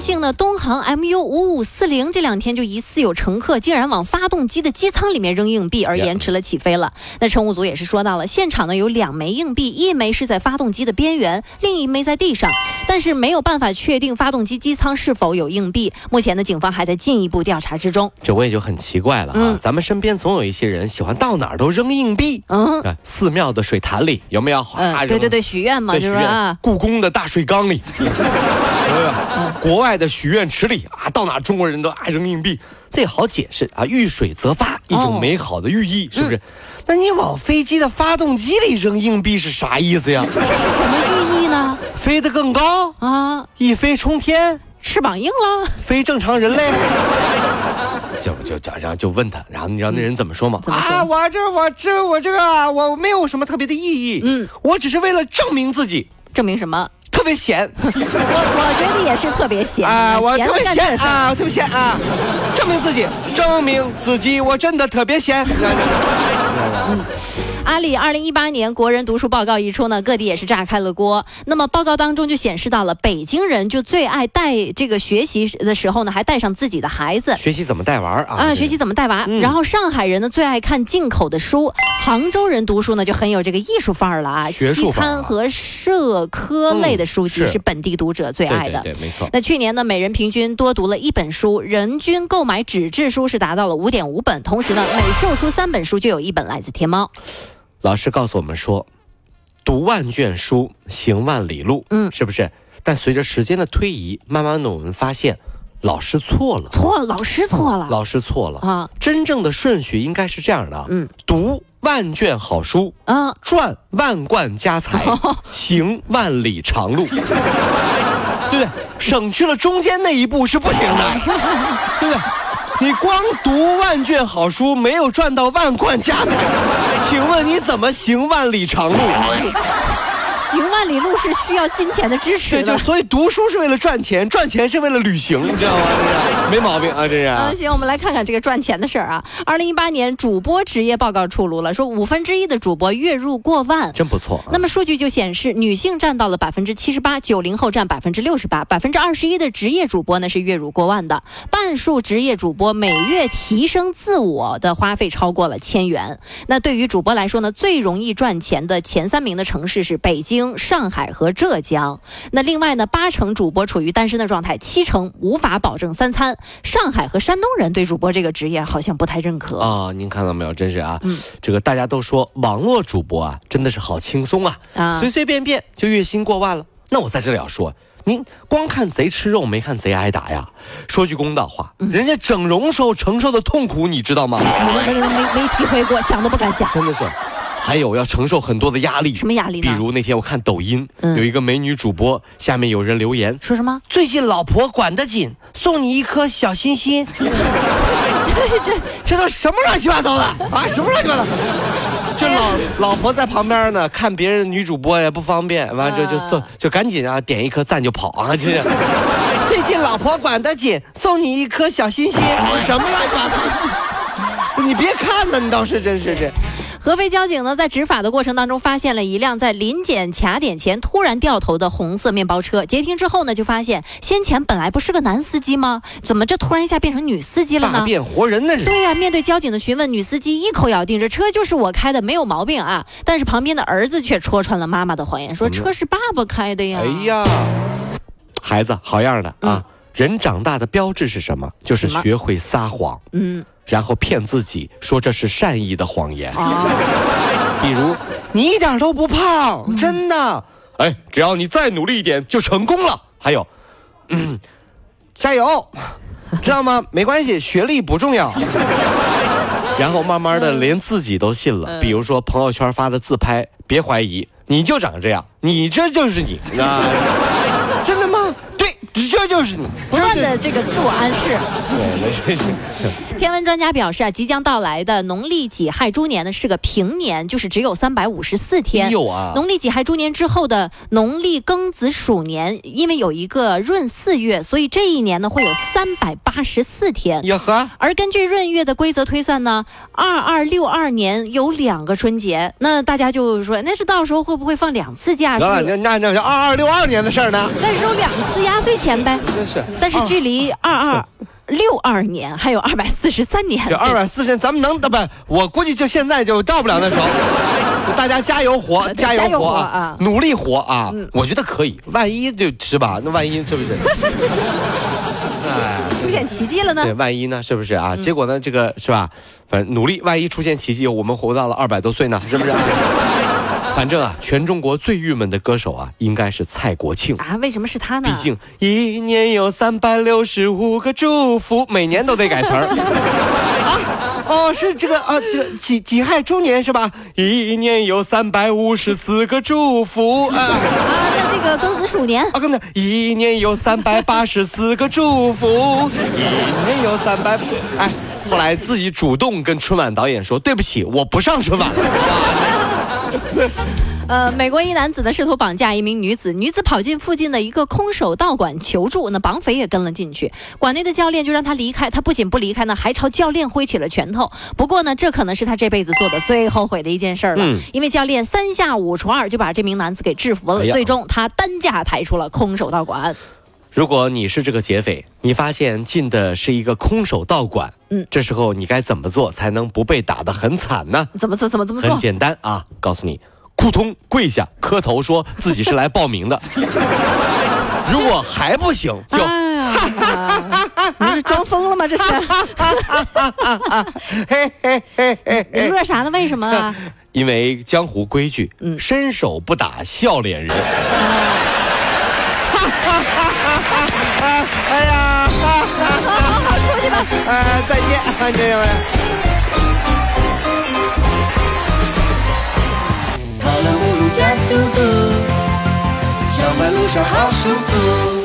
安庆呢，东航 MU 五五四零这两天就疑似有乘客竟然往发动机的机舱里面扔硬币，而延迟了起飞了。那乘务组也是说到了，现场呢有两枚硬币，一枚是在发动机的边缘，另一枚在地上，但是没有办法确定发动机机舱是否有硬币。目前呢，警方还在进一步调查之中。这我也就很奇怪了啊，咱们身边总有一些人喜欢到哪儿都扔硬币。嗯，寺庙的水潭里有没有？嗯，对对对，许愿嘛，就是啊。故宫的大水缸里。国外的许愿池里啊，到哪中国人都爱扔硬币，这也好解释啊，遇水则发，一种美好的寓意，是不是？那你往飞机的发动机里扔硬币是啥意思呀？这是什么寓意呢？飞得更高啊，一飞冲天，翅膀硬了，非正常人类。就就就然后就问他，然后你知道那人怎么说吗？啊，我这我这我这个我没有什么特别的意义，嗯，我只是为了证明自己，证明什么？特别闲，我 我觉得也是特别闲啊，我特别闲啊，特别闲啊，证明自己，证明自己，我真的特别闲。阿里二零一八年国人读书报告一出呢，各地也是炸开了锅。那么报告当中就显示到了，北京人就最爱带这个学习的时候呢，还带上自己的孩子。学习怎么带娃啊？啊，学习怎么带娃？然后上海人呢最爱看进口的书，杭州人读书呢就很有这个艺术范儿了啊。期刊和社科类的书籍是本地读者最爱的。对，没错。那去年呢，每人平均多读了一本书，人均购买纸质书是达到了五点五本，同时呢，每售出三本书就有一本来自天猫。老师告诉我们说，读万卷书，行万里路，嗯，是不是？但随着时间的推移，慢慢的我们发现，老师错了，错了，老师错了，老师错了。啊！真正的顺序应该是这样的，嗯，读万卷好书，啊，赚万贯家财，行万里长路，对不对？省去了中间那一步是不行的，对不对？你光读万卷好书，没有赚到万贯家财，请问你怎么行万里长路？行万里路是需要金钱的支持的，就所以读书是为了赚钱，赚钱是为了旅行，你知道吗？没毛病啊，这是。嗯，行，我们来看看这个赚钱的事儿啊。二零一八年主播职业报告出炉了，说五分之一的主播月入过万，真不错。那么数据就显示，女性占到了百分之七十八，九零后占百分之六十八，百分之二十一的职业主播呢是月入过万的，半数职业主播每月提升自我的花费超过了千元。那对于主播来说呢，最容易赚钱的前三名的城市是北京。上海和浙江，那另外呢，八成主播处于单身的状态，七成无法保证三餐。上海和山东人对主播这个职业好像不太认可啊。您看到没有？真是啊，嗯，这个大家都说网络主播啊，真的是好轻松啊，啊，随随便便就月薪过万了。那我在这里要说，您光看贼吃肉，没看贼挨打呀。说句公道话，人家整容时候承受的痛苦，你知道吗？没没没体会过，想都不敢想。真的是。还有要承受很多的压力，什么压力？比如那天我看抖音，有一个美女主播，下面有人留言说什么？最近老婆管得紧，送你一颗小心心。这这都什么乱七八糟的啊？什么乱七八糟？这老老婆在旁边呢，看别人女主播也不方便，完了就就送，就赶紧啊点一颗赞就跑啊！这是最近老婆管得紧，送你一颗小心心。什么乱七八糟？你别看呢，你倒是真是这。合肥交警呢，在执法的过程当中，发现了一辆在临检卡点前突然掉头的红色面包车。截停之后呢，就发现先前本来不是个男司机吗？怎么这突然一下变成女司机了呢？变活人那是。对呀，面对交警的询问，女司机一口咬定这车就是我开的，没有毛病啊。但是旁边的儿子却戳穿了妈妈的谎言，说车是爸爸开的呀。哎呀，孩子好样的啊！人长大的标志是什么？就是学会撒谎。嗯。然后骗自己说这是善意的谎言，比如你一点都不胖，真的。哎，只要你再努力一点就成功了。还有，嗯，加油，知道吗？没关系，学历不重要。然后慢慢的连自己都信了。比如说朋友圈发的自拍，别怀疑，你就长这样，你这就是你，真的吗？对，这就是你不断的这个自我暗示。对，这是。天文专家表示啊，即将到来的农历己亥猪年呢是个平年，就是只有三百五十四天。有啊。农历己亥猪年之后的农历庚子鼠年，因为有一个闰四月，所以这一年呢会有三百八十四天。而根据闰月的规则推算呢，二二六二年有两个春节，那大家就说，那是到时候会不会放两次假？那那那是二二六二年的事儿呢？那是有两次压岁钱呗。真是。但是距离二二。六二年还有二百四十三年，这二百四十，咱们能不？我估计就现在就到不了那时候。大家加油活，加油活啊，努力活啊！我觉得可以，万一就是吧？那万一是不是？哎，出现奇迹了呢？对，万一呢？是不是啊？结果呢？这个是吧？反正努力，万一出现奇迹，我们活到了二百多岁呢？是不是？反正啊，全中国最郁闷的歌手啊，应该是蔡国庆啊。为什么是他呢？毕竟一年有三百六十五个祝福，每年都得改词儿啊。哦，是这个啊，这己己亥猪年是吧？一年有三百五十四个祝福啊。啊，那这个庚子鼠年啊，庚子一年有三百八十四个祝福，一年有三百哎，后来自己主动跟春晚导演说：“对不起，我不上春晚了。” 呃，美国一男子呢试图绑架一名女子，女子跑进附近的一个空手道馆求助，那绑匪也跟了进去，馆内的教练就让他离开，他不仅不离开呢，还朝教练挥起了拳头。不过呢，这可能是他这辈子做的最后悔的一件事了，因为教练三下五除二就把这名男子给制服了，最终他担架抬出了空手道馆。如果你是这个劫匪，你发现进的是一个空手道馆，嗯，这时候你该怎么做才能不被打得很惨呢？怎么做？怎么怎么做？很简单啊，告诉你。扑通跪下磕头，说自己是来报名的。如果还不行，就你是装疯了吗？这是？你乐啥呢？为什么啊？因为江湖规矩，伸手不打笑脸人。哎呀！好好好，出去吧。呃，再见，朋友们。加速度，上班路上好舒服。